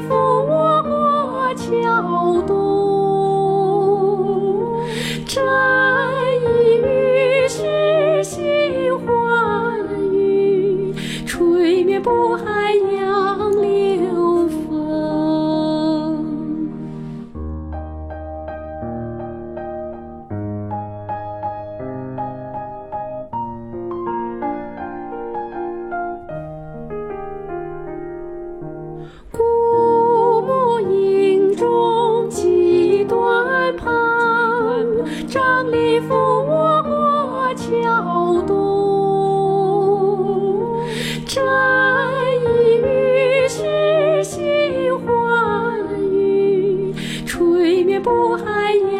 扶我过桥东，沾一雨是新欢雨，吹灭渤海洋张力扶我桥东。沾一雨是新欢雨，吹灭渤海洋。